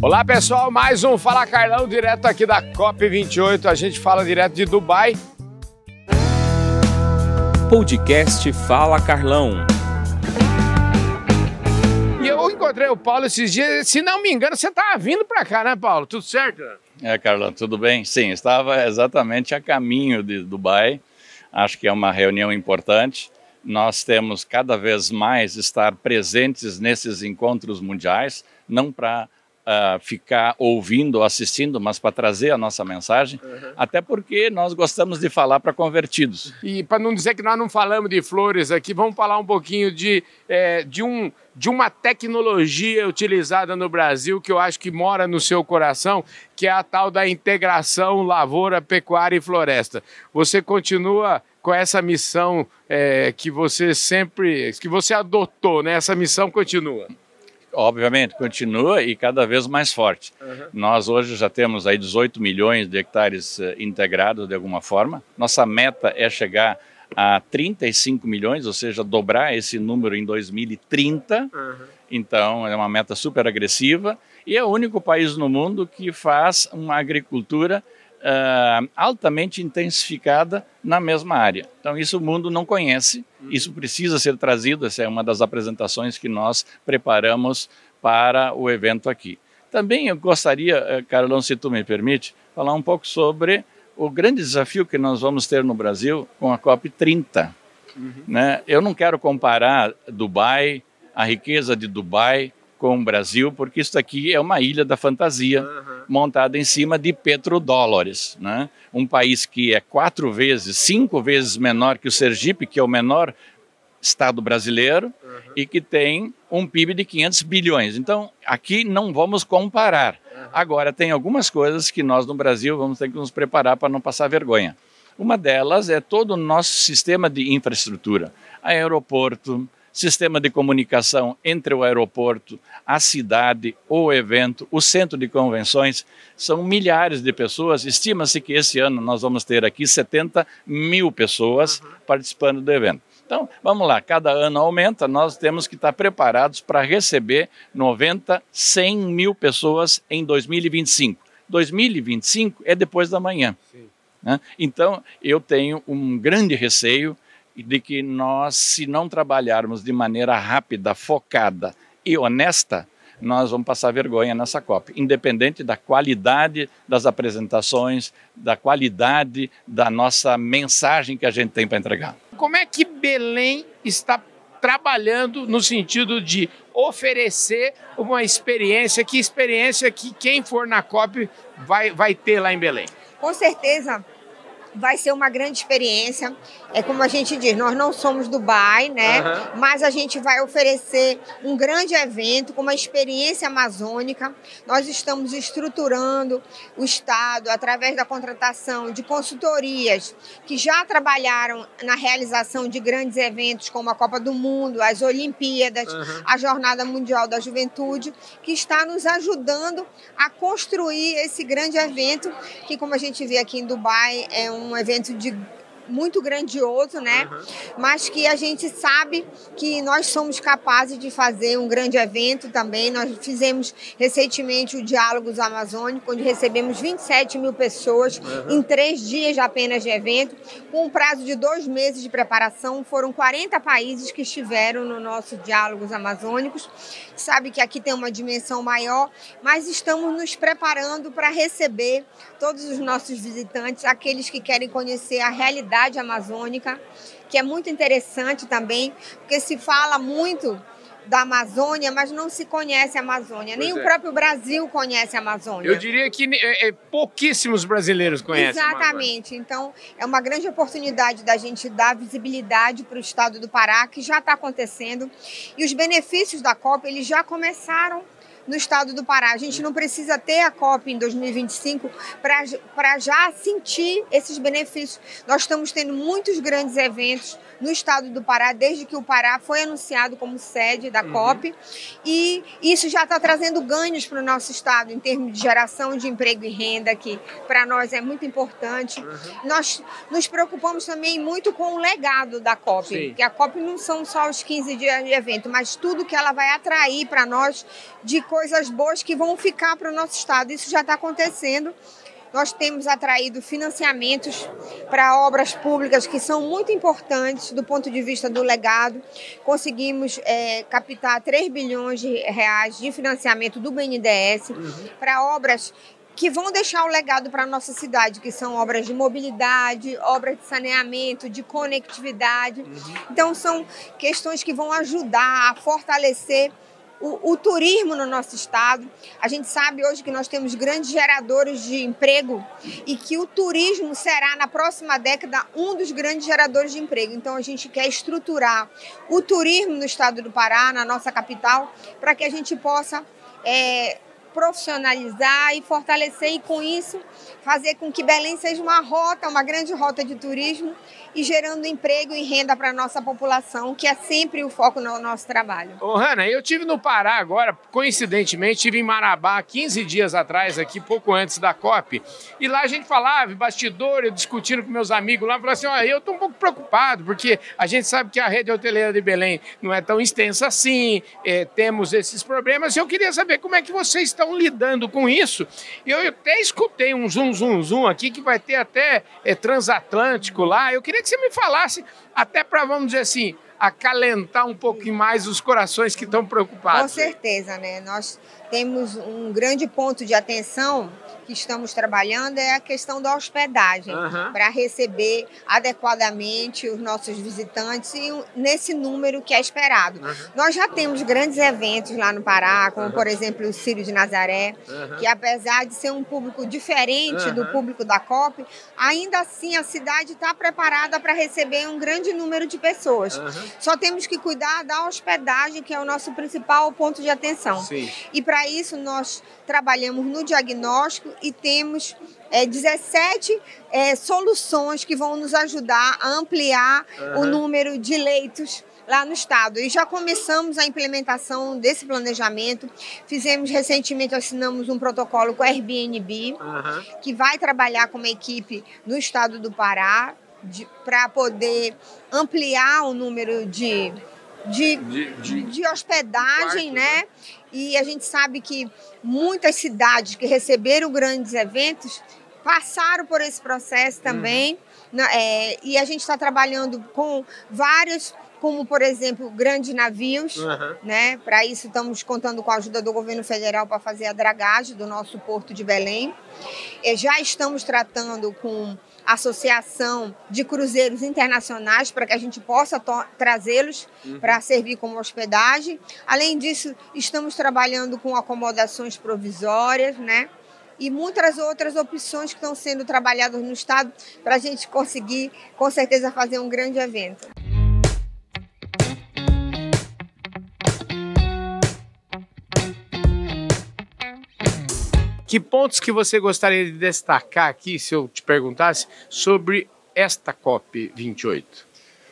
Olá pessoal, mais um Fala Carlão direto aqui da COP28. A gente fala direto de Dubai. Podcast Fala Carlão. E eu encontrei o Paulo esses dias, se não me engano, você estava vindo para cá, né, Paulo? Tudo certo? É, Carlão, tudo bem? Sim, estava exatamente a caminho de Dubai. Acho que é uma reunião importante. Nós temos cada vez mais estar presentes nesses encontros mundiais, não para uh, ficar ouvindo, assistindo, mas para trazer a nossa mensagem, uhum. até porque nós gostamos de falar para convertidos. E para não dizer que nós não falamos de flores aqui, vamos falar um pouquinho de, é, de, um, de uma tecnologia utilizada no Brasil que eu acho que mora no seu coração, que é a tal da integração lavoura, pecuária e floresta. Você continua com essa missão é, que você sempre, que você adotou, né? Essa missão continua obviamente, continua e cada vez mais forte. Uhum. Nós hoje já temos aí 18 milhões de hectares uh, integrados de alguma forma. Nossa meta é chegar a 35 milhões, ou seja, dobrar esse número em 2030. Uhum. Então, é uma meta super agressiva e é o único país no mundo que faz uma agricultura uh, altamente intensificada na mesma área. Então, isso o mundo não conhece, uhum. isso precisa ser trazido, essa é uma das apresentações que nós preparamos para o evento aqui. Também eu gostaria, eh, Carolão, se tu me permite, falar um pouco sobre o grande desafio que nós vamos ter no Brasil com a COP30. Uhum. Né? Eu não quero comparar Dubai, a riqueza de Dubai, com o Brasil, porque isso aqui é uma ilha da fantasia uhum. montada em cima de petrodólares. Né? Um país que é quatro vezes, cinco vezes menor que o Sergipe, que é o menor estado brasileiro, uhum. e que tem um PIB de 500 bilhões. Então, aqui não vamos comparar. Uhum. Agora, tem algumas coisas que nós no Brasil vamos ter que nos preparar para não passar vergonha. Uma delas é todo o nosso sistema de infraestrutura, aeroporto, sistema de comunicação entre o aeroporto, a cidade, o evento, o centro de convenções. São milhares de pessoas. Estima-se que esse ano nós vamos ter aqui 70 mil pessoas uhum. participando do evento. Então, vamos lá, cada ano aumenta, nós temos que estar preparados para receber 90, 100 mil pessoas em 2025. 2025 é depois da manhã. Né? Então, eu tenho um grande receio de que nós, se não trabalharmos de maneira rápida, focada e honesta, nós vamos passar vergonha nessa COP, independente da qualidade das apresentações, da qualidade da nossa mensagem que a gente tem para entregar. Como é que Belém está trabalhando no sentido de oferecer uma experiência, que experiência que quem for na COP vai, vai ter lá em Belém? Com certeza, vai ser uma grande experiência. É como a gente diz, nós não somos Dubai, né? Uhum. Mas a gente vai oferecer um grande evento com uma experiência amazônica. Nós estamos estruturando o Estado através da contratação de consultorias que já trabalharam na realização de grandes eventos como a Copa do Mundo, as Olimpíadas, uhum. a Jornada Mundial da Juventude, que está nos ajudando a construir esse grande evento que, como a gente vê aqui em Dubai, é um um evento de muito grandioso, né? Uhum. Mas que a gente sabe que nós somos capazes de fazer um grande evento também. Nós fizemos recentemente o Diálogos Amazônicos, onde recebemos 27 mil pessoas uhum. em três dias apenas de evento, com um prazo de dois meses de preparação. Foram 40 países que estiveram no nosso Diálogos Amazônicos. Sabe que aqui tem uma dimensão maior, mas estamos nos preparando para receber todos os nossos visitantes, aqueles que querem conhecer a realidade realidade amazônica, que é muito interessante também, porque se fala muito da Amazônia, mas não se conhece a Amazônia. Pois Nem é. o próprio Brasil conhece a Amazônia. Eu diria que é, é, pouquíssimos brasileiros conhecem. Exatamente. Então, é uma grande oportunidade da gente dar visibilidade para o estado do Pará, que já está acontecendo. E os benefícios da COP, eles já começaram no estado do Pará. A gente não precisa ter a COP em 2025 para já sentir esses benefícios. Nós estamos tendo muitos grandes eventos no estado do Pará, desde que o Pará foi anunciado como sede da uhum. COP. E isso já está trazendo ganhos para o nosso estado em termos de geração de emprego e renda, que para nós é muito importante. Uhum. Nós nos preocupamos também muito com o legado da COP, Sim. que a COP não são só os 15 dias de evento, mas tudo que ela vai atrair para nós de coisas coisas boas que vão ficar para o nosso estado. Isso já está acontecendo. Nós temos atraído financiamentos para obras públicas que são muito importantes do ponto de vista do legado. Conseguimos é, captar 3 bilhões de reais de financiamento do BNDES uhum. para obras que vão deixar o legado para a nossa cidade, que são obras de mobilidade, obras de saneamento, de conectividade. Uhum. Então, são questões que vão ajudar a fortalecer o, o, turismo no nosso estado. A gente sabe hoje que nós temos grandes geradores de emprego e que o turismo será, na próxima década, um dos grandes geradores de emprego. Então, a gente quer estruturar o turismo no estado do Pará, na nossa capital, para que a gente possa é, profissionalizar e fortalecer e com isso fazer com que Belém seja uma rota, uma grande rota de turismo e gerando emprego e renda para a nossa população, que é sempre o foco no nosso trabalho. Ô, Hanna, eu tive no Pará agora, coincidentemente, tive em Marabá 15 dias atrás, aqui pouco antes da COP, e lá a gente falava, bastidor, eu discutindo com meus amigos lá, falava assim, ó, eu estou um pouco preocupado, porque a gente sabe que a rede hoteleira de Belém não é tão extensa assim, é, temos esses problemas, e eu queria saber como é que vocês estão lidando com isso. Eu até escutei um zoom, zoom, zoom aqui, que vai ter até é, transatlântico lá, eu queria que você me falasse, até para, vamos dizer assim, acalentar um pouquinho mais os corações que estão preocupados. Com certeza, né? Nós temos um grande ponto de atenção que estamos trabalhando é a questão da hospedagem, uhum. para receber adequadamente os nossos visitantes e nesse número que é esperado. Uhum. Nós já temos grandes eventos lá no Pará, como uhum. por exemplo o Círio de Nazaré, que apesar de ser um público diferente do público da COP, ainda assim a cidade está preparada para receber um grande número de pessoas. Só temos que cuidar da hospedagem, que é o nosso principal ponto de atenção. Sim. E para isso nós trabalhamos no diagnóstico e temos é, 17 é, soluções que vão nos ajudar a ampliar uhum. o número de leitos lá no estado. E já começamos a implementação desse planejamento. Fizemos recentemente, assinamos um protocolo com a Airbnb, uhum. que vai trabalhar com uma equipe no estado do Pará para poder ampliar o número de de, de, de, de hospedagem, quarto, né? né? E a gente sabe que muitas cidades que receberam grandes eventos passaram por esse processo também. Uhum. Na, é, e a gente está trabalhando com vários como por exemplo grandes navios, uhum. né? Para isso estamos contando com a ajuda do governo federal para fazer a dragagem do nosso porto de Belém. E já estamos tratando com associação de cruzeiros internacionais para que a gente possa trazê-los uhum. para servir como hospedagem. Além disso, estamos trabalhando com acomodações provisórias, né? E muitas outras opções que estão sendo trabalhadas no Estado para a gente conseguir, com certeza, fazer um grande evento. Que pontos que você gostaria de destacar aqui, se eu te perguntasse, sobre esta COP 28?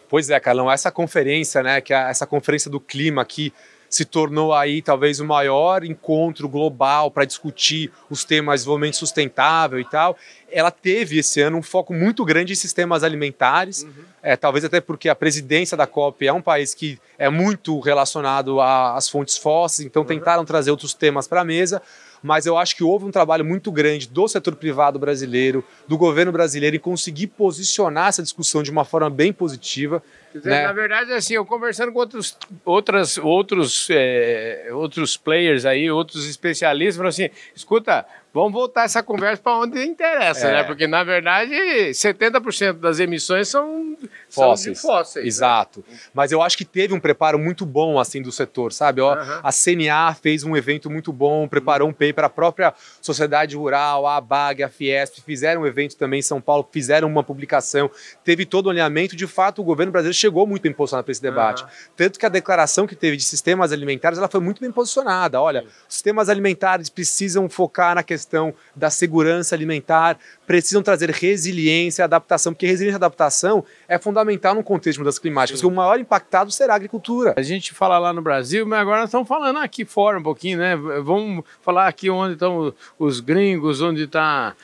Pois é, Carlão, essa conferência, né, que é essa conferência do clima aqui se tornou aí talvez o maior encontro global para discutir os temas de desenvolvimento sustentável e tal. Ela teve esse ano um foco muito grande em sistemas alimentares, uhum. é, talvez até porque a presidência da COP é um país que é muito relacionado às fontes fósseis, então uhum. tentaram trazer outros temas para a mesa mas eu acho que houve um trabalho muito grande do setor privado brasileiro, do governo brasileiro, em conseguir posicionar essa discussão de uma forma bem positiva. Dizer, né? Na verdade, assim, eu conversando com outros, outras, outros, é, outros players aí, outros especialistas, falaram assim: escuta, Vamos voltar essa conversa para onde interessa, é. né? Porque, na verdade, 70% das emissões são fósseis. São fósseis né? Exato. Né? Mas eu acho que teve um preparo muito bom, assim, do setor, sabe? Ó, A CNA fez um evento muito bom, preparou um paper, a própria Sociedade Rural, a ABAG, a Fiesp, fizeram um evento também em São Paulo, fizeram uma publicação, teve todo o alinhamento. De fato, o governo brasileiro chegou muito bem posicionado para esse debate. Tanto que a declaração que teve de sistemas alimentares, ela foi muito bem posicionada. Olha, sistemas alimentares precisam focar na questão da segurança alimentar, precisam trazer resiliência e adaptação, porque resiliência e adaptação é fundamental no contexto mudanças climáticas, porque o maior impactado será a agricultura. A gente fala lá no Brasil, mas agora nós estamos falando aqui fora um pouquinho, né? Vamos falar aqui onde estão os gringos, onde está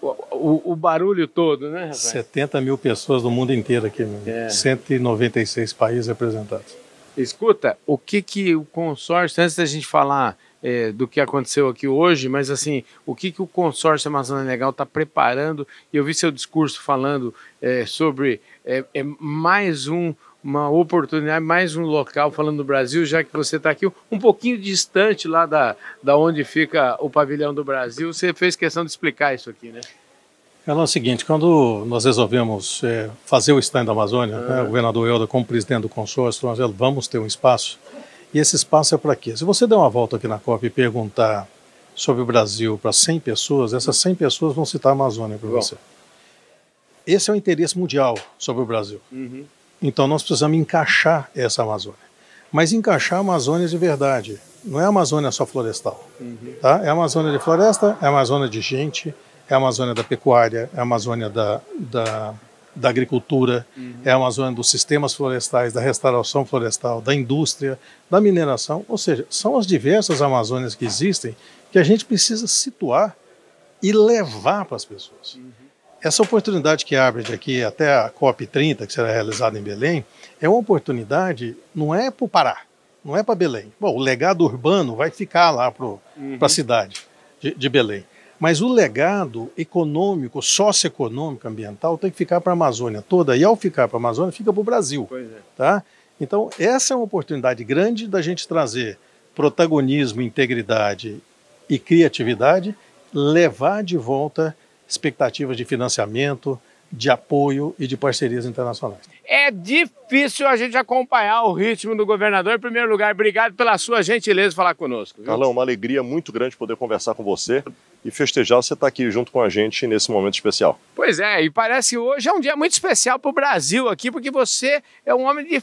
o, o, barulho todo, né, rapaz? 70 mil pessoas do mundo inteiro aqui, é. 196 países representados. Escuta, o que que o consórcio, antes da gente falar é, do que aconteceu aqui hoje, mas assim, o que, que o consórcio Amazônia Legal está preparando? E eu vi seu discurso falando é, sobre é, é mais um uma oportunidade, mais um local falando do Brasil, já que você está aqui um pouquinho distante lá da, da onde fica o pavilhão do Brasil. Você fez questão de explicar isso aqui, né? É o seguinte, quando nós resolvemos é, fazer o stand da Amazônia, né, o governador Helder, como presidente do consórcio, nós vamos ter um espaço, e esse espaço é para quê? Se você der uma volta aqui na COP e perguntar sobre o Brasil para 100 pessoas, essas 100 pessoas vão citar a Amazônia para você. Esse é o interesse mundial sobre o Brasil. Uhum. Então nós precisamos encaixar essa Amazônia. Mas encaixar a Amazônia de verdade. Não é a Amazônia só florestal. Uhum. Tá? É a Amazônia de floresta, é a Amazônia de gente, é a Amazônia da pecuária, é a Amazônia da, da, da agricultura, uhum. é a Amazônia dos sistemas florestais, da restauração florestal, da indústria, da mineração. Ou seja, são as diversas Amazônias que existem que a gente precisa situar e levar para as pessoas. Uhum. Essa oportunidade que abre daqui até a COP30, que será realizada em Belém, é uma oportunidade, não é para o Pará, não é para Belém. Bom, o legado urbano vai ficar lá para uhum. a cidade de, de Belém. Mas o legado econômico, socioeconômico, ambiental tem que ficar para a Amazônia toda. E ao ficar para a Amazônia, fica para o Brasil. É. Tá? Então, essa é uma oportunidade grande da gente trazer protagonismo, integridade e criatividade, levar de volta expectativas de financiamento, de apoio e de parcerias internacionais. É difícil a gente acompanhar o ritmo do governador. Em primeiro lugar, obrigado pela sua gentileza de falar conosco. Viu? Carlão, uma alegria muito grande poder conversar com você e festejar você estar aqui junto com a gente nesse momento especial. Pois é, e parece que hoje é um dia muito especial para o Brasil aqui, porque você é um homem de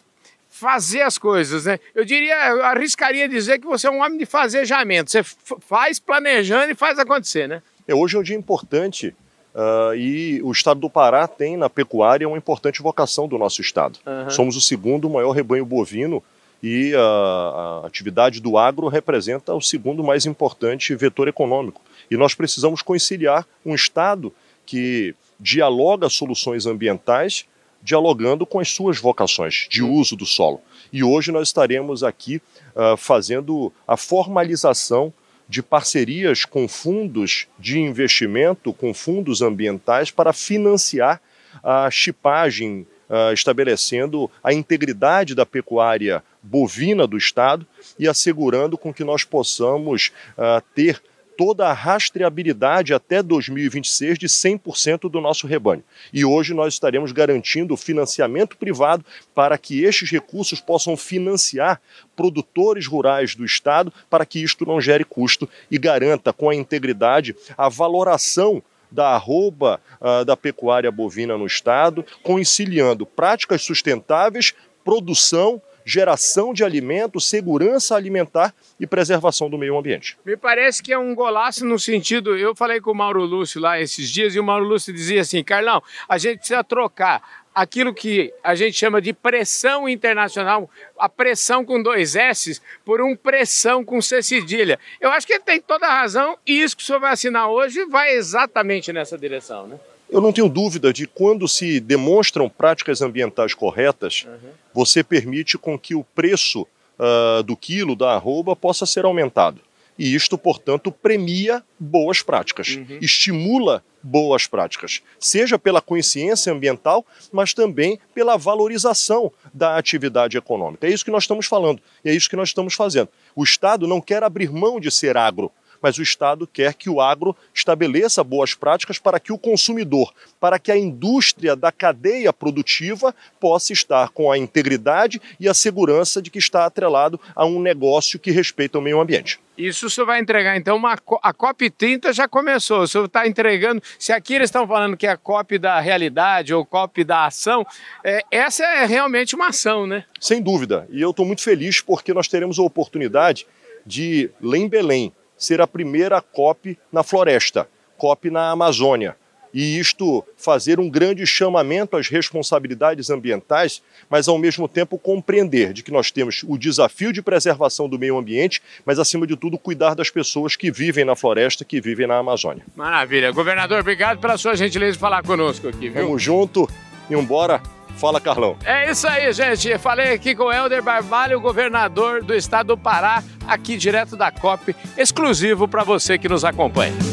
fazer as coisas, né? Eu diria, eu arriscaria dizer que você é um homem de fazejamento. Você faz planejando e faz acontecer, né? É, hoje é um dia importante uh, e o estado do Pará tem na pecuária uma importante vocação do nosso estado. Uhum. Somos o segundo maior rebanho bovino e a, a atividade do agro representa o segundo mais importante vetor econômico. E nós precisamos conciliar um estado que dialoga soluções ambientais dialogando com as suas vocações de uso do solo. E hoje nós estaremos aqui uh, fazendo a formalização de parcerias com fundos de investimento, com fundos ambientais, para financiar a chipagem, uh, estabelecendo a integridade da pecuária bovina do Estado e assegurando com que nós possamos uh, ter toda a rastreabilidade até 2026 de 100% do nosso rebanho. E hoje nós estaremos garantindo financiamento privado para que estes recursos possam financiar produtores rurais do Estado para que isto não gere custo e garanta com a integridade a valoração da arroba uh, da pecuária bovina no Estado, conciliando práticas sustentáveis, produção geração de alimentos, segurança alimentar e preservação do meio ambiente. Me parece que é um golaço no sentido. Eu falei com o Mauro Lúcio lá esses dias e o Mauro Lúcio dizia assim: Carlão, a gente precisa trocar aquilo que a gente chama de pressão internacional, a pressão com dois S, por um pressão com C cedilha. Eu acho que ele tem toda a razão e isso que o senhor vai assinar hoje vai exatamente nessa direção, né? Eu não tenho dúvida de quando se demonstram práticas ambientais corretas, uhum. Você permite com que o preço uh, do quilo da arroba possa ser aumentado. E isto, portanto, premia boas práticas, uhum. estimula boas práticas, seja pela consciência ambiental, mas também pela valorização da atividade econômica. É isso que nós estamos falando, e é isso que nós estamos fazendo. O Estado não quer abrir mão de ser agro, mas o Estado quer que o agro estabeleça boas práticas para que o consumidor, para que a indústria da cadeia produtiva possa estar com a integridade e a segurança de que está atrelado a um negócio que respeita o meio ambiente. Isso o senhor vai entregar, então, uma, a COP30 já começou, o senhor está entregando, se aqui eles estão falando que é a COP da realidade ou COP da ação, é, essa é realmente uma ação, né? Sem dúvida, e eu estou muito feliz porque nós teremos a oportunidade de, lá em Belém, ser a primeira COP na floresta, COP na Amazônia. E isto fazer um grande chamamento às responsabilidades ambientais, mas ao mesmo tempo compreender de que nós temos o desafio de preservação do meio ambiente, mas acima de tudo cuidar das pessoas que vivem na floresta, que vivem na Amazônia. Maravilha. Governador, obrigado pela sua gentileza de falar conosco aqui, viu? Vamos junto e embora Fala, Carlão. É isso aí, gente. Falei aqui com o Helder Barbalho, governador do estado do Pará, aqui direto da COP, exclusivo para você que nos acompanha.